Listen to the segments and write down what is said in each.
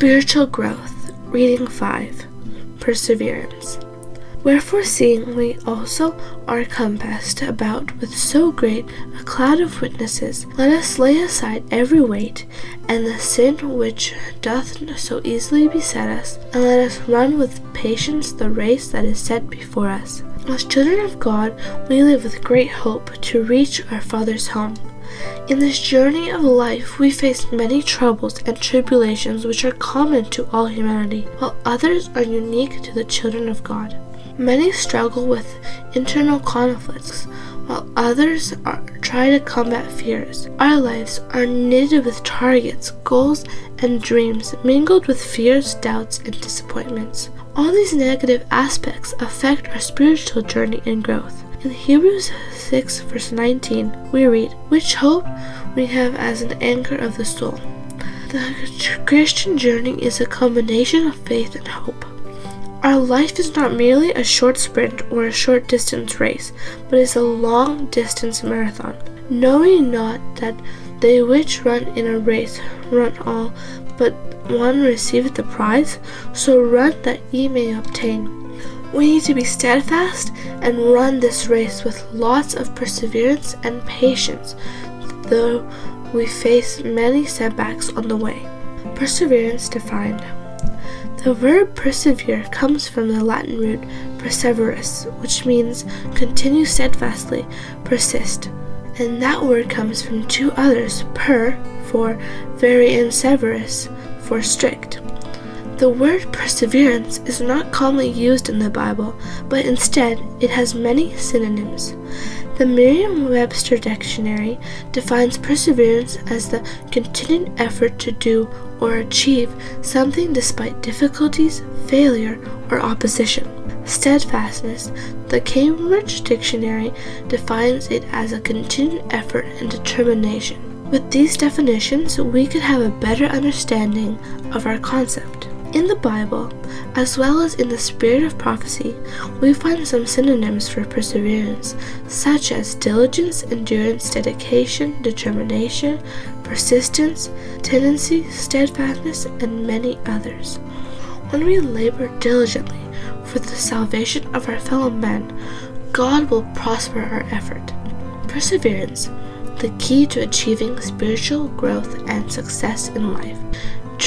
Spiritual growth. Reading 5. Perseverance. Wherefore, seeing we also are compassed about with so great a cloud of witnesses, let us lay aside every weight and the sin which doth so easily beset us, and let us run with patience the race that is set before us. As children of God, we live with great hope to reach our Father's home. In this journey of life, we face many troubles and tribulations which are common to all humanity, while others are unique to the children of God. Many struggle with internal conflicts, while others are, try to combat fears. Our lives are knitted with targets, goals, and dreams, mingled with fears, doubts, and disappointments. All these negative aspects affect our spiritual journey and growth. In Hebrews 6, verse 19, we read, Which hope we have as an anchor of the soul. The Christian journey is a combination of faith and hope. Our life is not merely a short sprint or a short distance race, but is a long distance marathon. Knowing not that they which run in a race run all, but one receiveth the prize, so run that ye may obtain. We need to be steadfast and run this race with lots of perseverance and patience, though we face many setbacks on the way. Perseverance defined. The verb persevere comes from the Latin root perseverus, which means continue steadfastly, persist. And that word comes from two others, per for very and severus for strict. The word perseverance is not commonly used in the Bible, but instead it has many synonyms. The Merriam Webster Dictionary defines perseverance as the continued effort to do or achieve something despite difficulties, failure, or opposition. Steadfastness, the Cambridge Dictionary defines it as a continued effort and determination. With these definitions, we could have a better understanding of our concept. In the Bible, as well as in the spirit of prophecy, we find some synonyms for perseverance, such as diligence, endurance, dedication, determination, persistence, tendency, steadfastness, and many others. When we labor diligently for the salvation of our fellow men, God will prosper our effort. Perseverance, the key to achieving spiritual growth and success in life.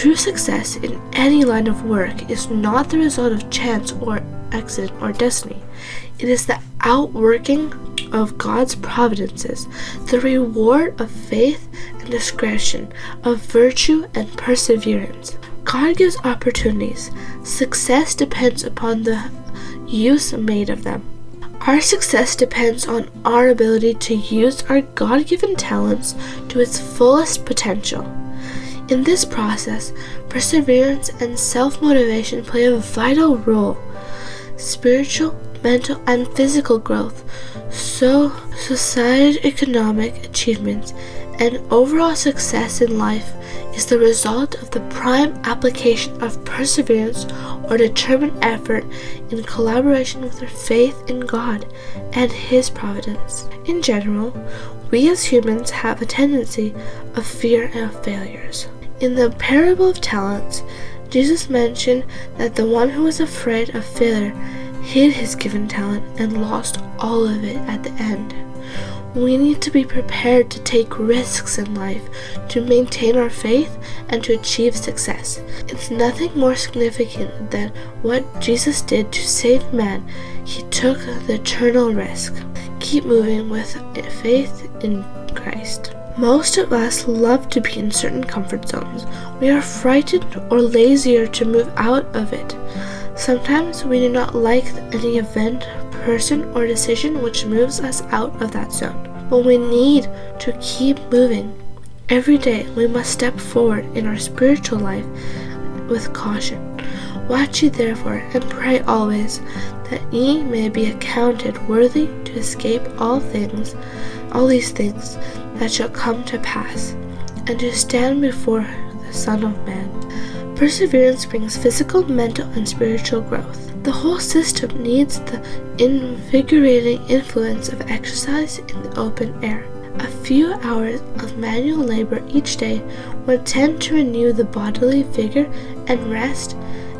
True success in any line of work is not the result of chance or accident or destiny. It is the outworking of God's providences, the reward of faith and discretion, of virtue and perseverance. God gives opportunities. Success depends upon the use made of them. Our success depends on our ability to use our God given talents to its fullest potential. In this process, perseverance and self motivation play a vital role. Spiritual, mental, and physical growth, so society economic achievements, and overall success in life is the result of the prime application of perseverance or determined effort in collaboration with our faith in God and His providence. In general, we as humans have a tendency of fear and of failures. In the parable of talents, Jesus mentioned that the one who was afraid of failure hid his given talent and lost all of it at the end. We need to be prepared to take risks in life to maintain our faith and to achieve success. It's nothing more significant than what Jesus did to save man. He took the eternal risk. Keep moving with faith in Christ. Most of us love to be in certain comfort zones. We are frightened or lazier to move out of it. Sometimes we do not like any event, person, or decision which moves us out of that zone. But we need to keep moving. Every day we must step forward in our spiritual life with caution. Watch ye therefore, and pray always, that ye may be accounted worthy to escape all things, all these things that shall come to pass, and to stand before the Son of Man. Perseverance brings physical, mental, and spiritual growth. The whole system needs the invigorating influence of exercise in the open air. A few hours of manual labor each day would tend to renew the bodily vigor and rest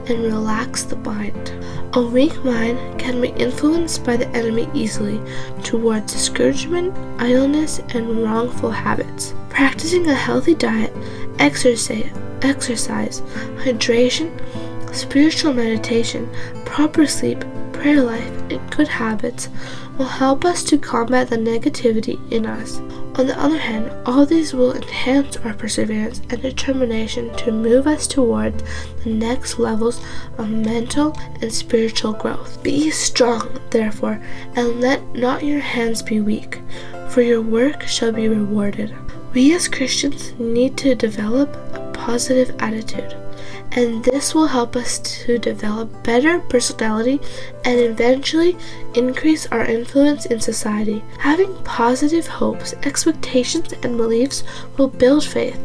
and relax the mind. A weak mind can be influenced by the enemy easily towards discouragement, idleness, and wrongful habits. Practicing a healthy diet, exercise, exercise, hydration, spiritual meditation, proper sleep, prayer life, and good habits will help us to combat the negativity in us. On the other hand, all these will enhance our perseverance and determination to move us toward the next levels of mental and spiritual growth. Be strong, therefore, and let not your hands be weak, for your work shall be rewarded. We as Christians need to develop a positive attitude and this will help us to develop better personality and eventually increase our influence in society. Having positive hopes, expectations, and beliefs will build faith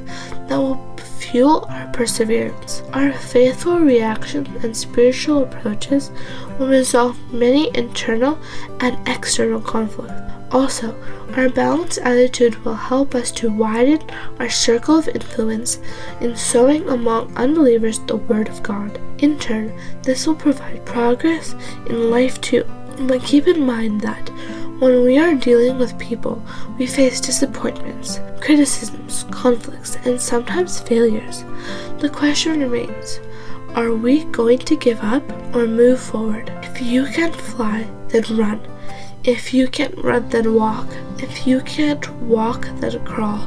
that will fuel our perseverance. Our faithful reactions and spiritual approaches will resolve many internal and external conflicts. Also, our balanced attitude will help us to widen our circle of influence in sowing among unbelievers the Word of God. In turn, this will provide progress in life too. But keep in mind that when we are dealing with people, we face disappointments, criticisms, conflicts, and sometimes failures. The question remains are we going to give up or move forward? If you can't fly, then run. If you can't run, then walk. If you can't walk, then crawl.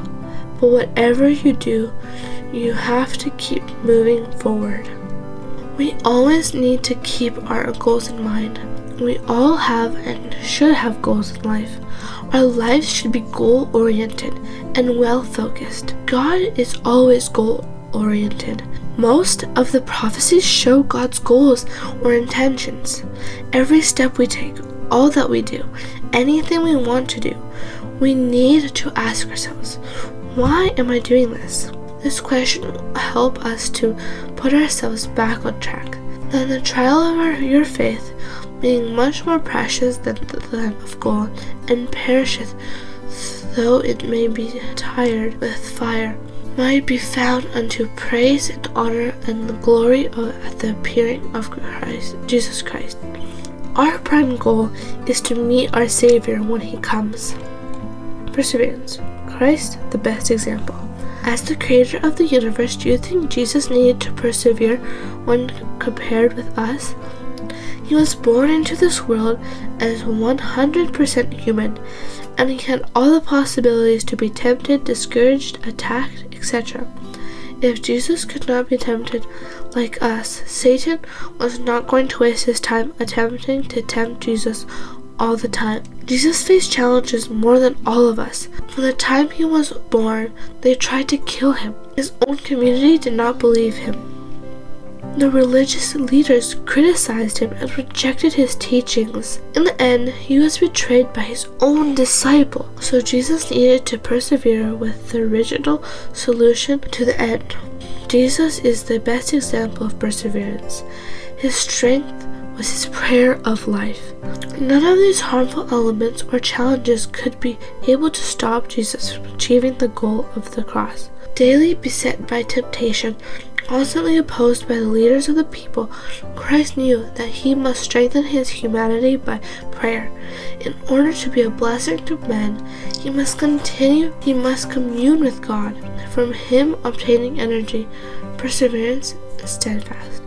But whatever you do, you have to keep moving forward. We always need to keep our goals in mind. We all have and should have goals in life. Our lives should be goal oriented and well focused. God is always goal oriented. Most of the prophecies show God's goals or intentions. Every step we take, all that we do, anything we want to do, we need to ask ourselves, why am I doing this? This question will help us to put ourselves back on track. Then the trial of our, your faith, being much more precious than the lamp of gold, and perisheth, though it may be tried with fire, might be found unto praise and honor and the glory of, at the appearing of Christ, Jesus Christ. Our prime goal is to meet our Savior when He comes. Perseverance. Christ, the best example. As the creator of the universe, do you think Jesus needed to persevere when compared with us? He was born into this world as 100% human, and he had all the possibilities to be tempted, discouraged, attacked, etc. If Jesus could not be tempted like us, Satan was not going to waste his time attempting to tempt Jesus all the time. Jesus faced challenges more than all of us. From the time he was born, they tried to kill him. His own community did not believe him. The religious leaders criticized him and rejected his teachings. In the end, he was betrayed by his own disciple, so Jesus needed to persevere with the original solution to the end. Jesus is the best example of perseverance. His strength was his prayer of life. None of these harmful elements or challenges could be able to stop Jesus from achieving the goal of the cross. Daily beset by temptation, Constantly opposed by the leaders of the people, Christ knew that he must strengthen his humanity by prayer. In order to be a blessing to men, he must continue, he must commune with God, from him obtaining energy, perseverance, and steadfast.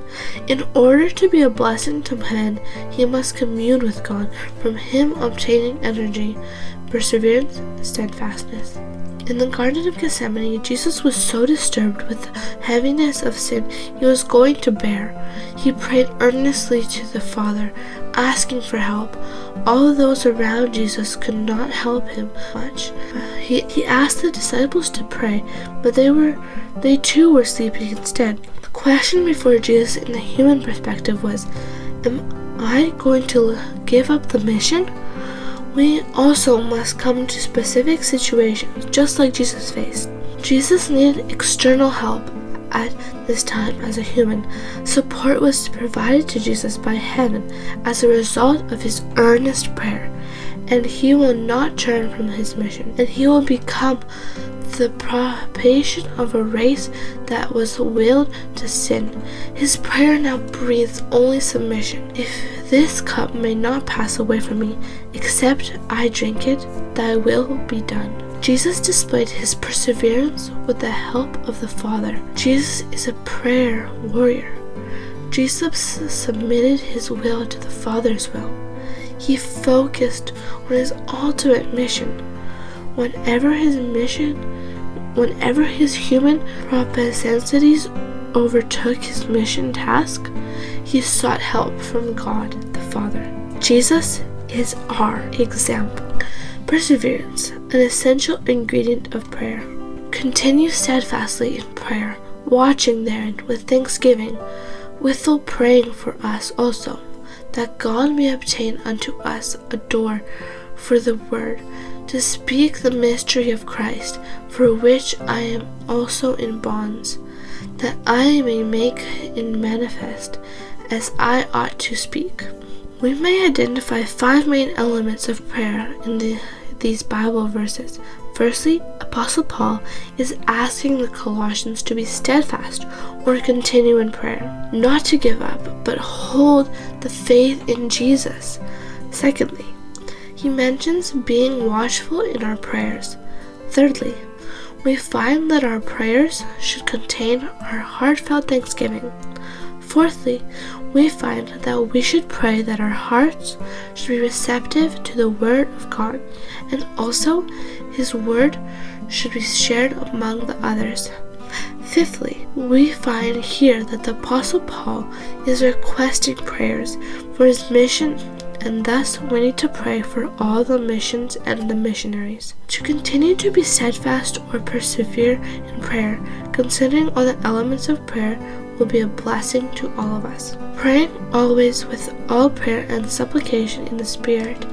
In order to be a blessing to men, he must commune with God, from him obtaining energy, perseverance, steadfastness. In the Garden of Gethsemane, Jesus was so disturbed with the heaviness of sin he was going to bear. He prayed earnestly to the Father, asking for help. All those around Jesus could not help him much. He, he asked the disciples to pray, but they were they too were sleeping instead. The question before Jesus in the human perspective was, Am I going to give up the mission? We also must come to specific situations, just like Jesus faced. Jesus needed external help at this time as a human. Support was provided to Jesus by heaven as a result of his earnest prayer, and he will not turn from his mission, and he will become the propitiation of a race that was willed to sin. His prayer now breathes only submission. If this cup may not pass away from me, except I drink it, thy will be done. Jesus displayed his perseverance with the help of the Father. Jesus is a prayer warrior. Jesus submitted his will to the Father's will. He focused on his ultimate mission. Whenever his mission, whenever his human propensities overtook his mission task, he sought help from God the Father. Jesus is our example. Perseverance, an essential ingredient of prayer. Continue steadfastly in prayer, watching therein with thanksgiving, withal praying for us also, that God may obtain unto us a door for the word, to speak the mystery of Christ, for which I am also in bonds, that I may make it manifest as I ought to speak. We may identify five main elements of prayer in the these Bible verses. Firstly, Apostle Paul is asking the Colossians to be steadfast or continue in prayer, not to give up, but hold the faith in Jesus. Secondly, he mentions being watchful in our prayers. Thirdly, we find that our prayers should contain our heartfelt thanksgiving. Fourthly, we find that we should pray that our hearts should be receptive to the Word of God, and also His Word should be shared among the others. Fifthly, we find here that the Apostle Paul is requesting prayers for his mission, and thus we need to pray for all the missions and the missionaries. To continue to be steadfast or persevere in prayer, considering all the elements of prayer, will be a blessing to all of us. Praying always with all prayer and supplication in the Spirit,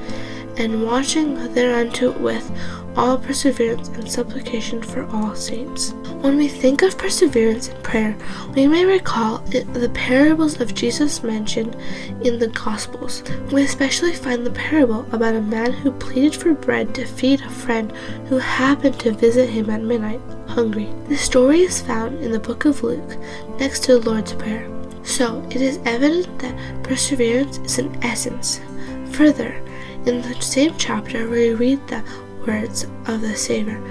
and watching thereunto with all perseverance and supplication for all saints. When we think of perseverance in prayer, we may recall the parables of Jesus mentioned in the Gospels. We especially find the parable about a man who pleaded for bread to feed a friend who happened to visit him at midnight, hungry. The story is found in the book of Luke, next to the Lord's Prayer. So it is evident that perseverance is an essence. Further, in the same chapter, we read the words of the Savior.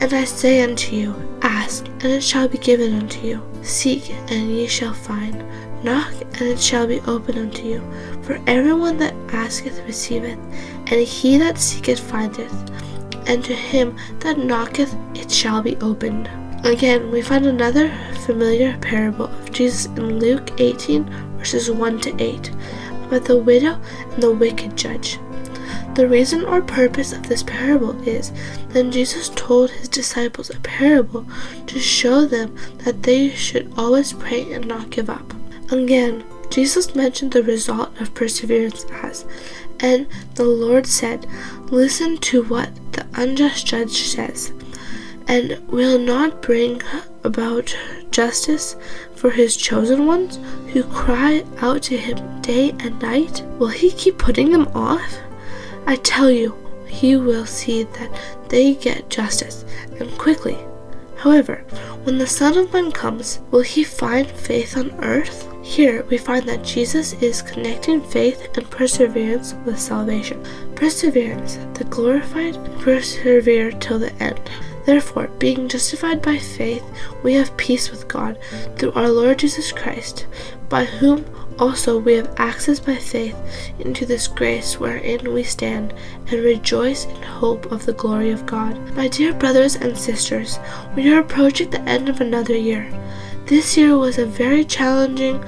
And I say unto you, Ask, and it shall be given unto you. Seek, and ye shall find. Knock, and it shall be opened unto you. For everyone that asketh receiveth, and he that seeketh findeth, and to him that knocketh it shall be opened. Again, we find another familiar parable of Jesus in Luke 18, verses 1 to 8, about the widow and the wicked judge. The reason or purpose of this parable is that Jesus told his disciples a parable to show them that they should always pray and not give up. Again, Jesus mentioned the result of perseverance as, and the Lord said, Listen to what the unjust judge says, and will not bring about justice for his chosen ones who cry out to him day and night? Will he keep putting them off? I tell you, he will see that they get justice, and quickly. However, when the Son of Man comes, will he find faith on earth? Here we find that Jesus is connecting faith and perseverance with salvation. Perseverance, the glorified, persevere till the end. Therefore, being justified by faith, we have peace with God through our Lord Jesus Christ, by whom also, we have access by faith into this grace wherein we stand and rejoice in hope of the glory of God. My dear brothers and sisters, we are approaching the end of another year. This year was a very challenging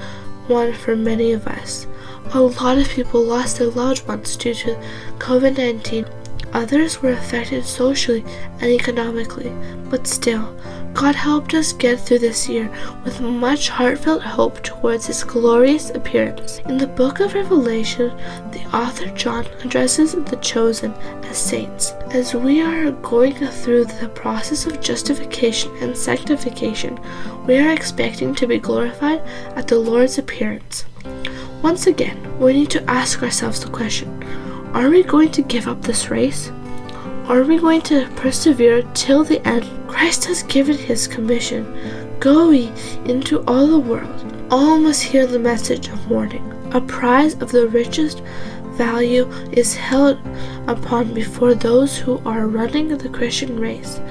one for many of us. A lot of people lost their loved ones due to COVID 19. Others were affected socially and economically, but still, God helped us get through this year with much heartfelt hope towards His glorious appearance. In the book of Revelation, the author John addresses the chosen as saints. As we are going through the process of justification and sanctification, we are expecting to be glorified at the Lord's appearance. Once again, we need to ask ourselves the question Are we going to give up this race? Are we going to persevere till the end? Christ has given his commission Go ye into all the world. All must hear the message of warning. A prize of the richest value is held upon before those who are running the Christian race.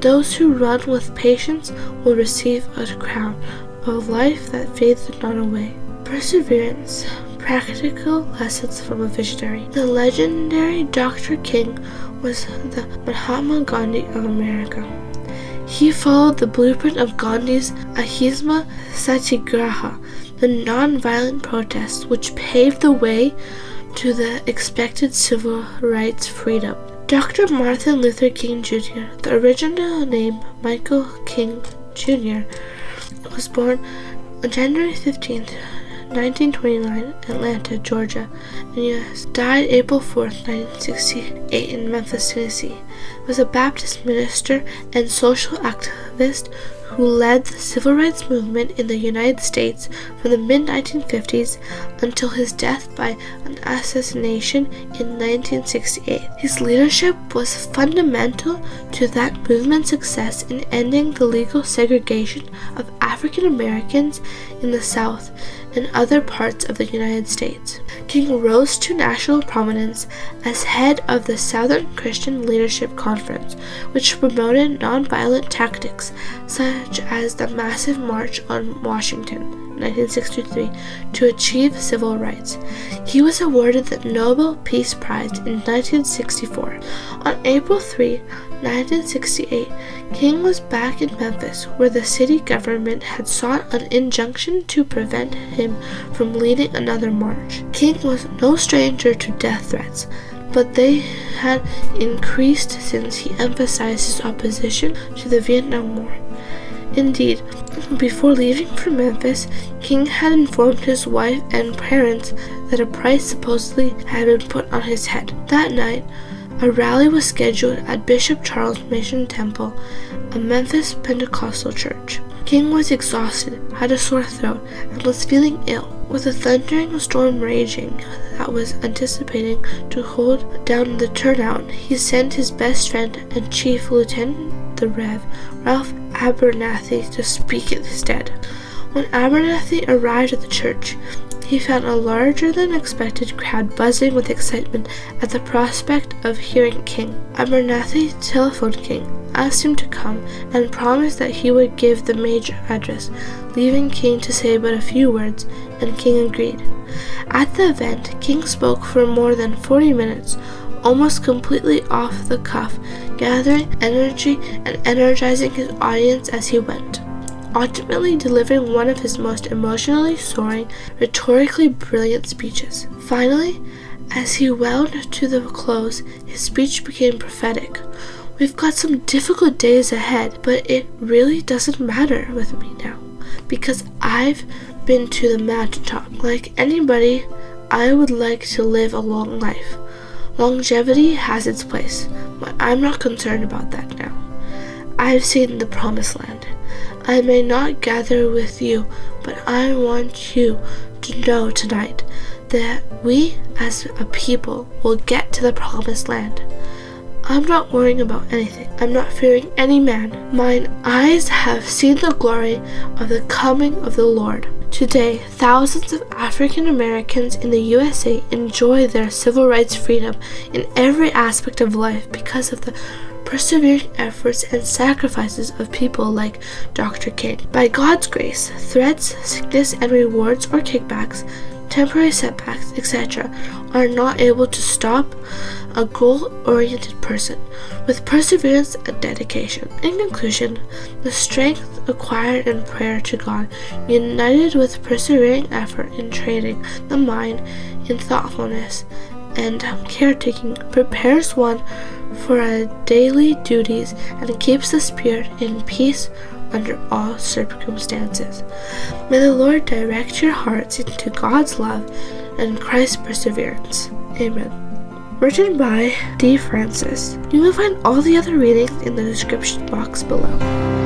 Those who run with patience will receive a crown of life that fades not away. Perseverance. Practical lessons from a visionary. The legendary Dr. King was the Mahatma Gandhi of America. He followed the blueprint of Gandhi's Ahimsa Satyagraha, the non-violent protest which paved the way to the expected civil rights freedom. Dr. Martin Luther King Jr., the original name Michael King Jr., was born on January 15, 1929, Atlanta, Georgia, and U.S. Died April 4, 1968, in Memphis, Tennessee. Was a Baptist minister and social activist who led the civil rights movement in the United States from the mid 1950s until his death by an assassination in 1968. His leadership was fundamental to that movement's success in ending the legal segregation of African Americans in the South and other parts of the United States. King rose to national prominence as head of the Southern Christian Leadership Conference, which promoted nonviolent tactics such as the Massive March on Washington. 1963 to achieve civil rights. He was awarded the Nobel Peace Prize in 1964. On April 3, 1968, King was back in Memphis, where the city government had sought an injunction to prevent him from leading another march. King was no stranger to death threats, but they had increased since he emphasized his opposition to the Vietnam War. Indeed, before leaving for Memphis, King had informed his wife and parents that a price supposedly had been put on his head. That night, a rally was scheduled at Bishop Charles Mason Temple, a Memphis Pentecostal church. King was exhausted, had a sore throat, and was feeling ill. With a thundering storm raging that was anticipating to hold down the turnout, he sent his best friend and chief lieutenant, the Rev. Ralph Abernathy, to speak instead. When Abernathy arrived at the church, he found a larger than expected crowd buzzing with excitement at the prospect of hearing King. Abernathy telephoned King, asked him to come, and promised that he would give the major address, leaving King to say but a few words, and King agreed. At the event, King spoke for more than 40 minutes, almost completely off the cuff, gathering energy and energizing his audience as he went ultimately delivering one of his most emotionally soaring, rhetorically brilliant speeches. Finally, as he wound to the close, his speech became prophetic. We've got some difficult days ahead, but it really doesn't matter with me now because I've been to the mountaintop. Like anybody, I would like to live a long life. Longevity has its place, but I'm not concerned about that now. I've seen the promised land. I may not gather with you, but I want you to know tonight that we as a people will get to the promised land. I'm not worrying about anything. I'm not fearing any man. Mine eyes have seen the glory of the coming of the Lord. Today, thousands of African Americans in the USA enjoy their civil rights freedom in every aspect of life because of the persevering efforts and sacrifices of people like Dr. King. By God's grace, threats, sickness, and rewards or kickbacks, temporary setbacks, etc., are not able to stop a goal oriented person with perseverance and dedication. In conclusion, the strength acquired in prayer to God, united with persevering effort in training the mind in thoughtfulness and caretaking, prepares one for our daily duties and keeps the spirit in peace under all circumstances. May the Lord direct your hearts into God's love and Christ's perseverance. Amen. Written by D. Francis. You will find all the other readings in the description box below.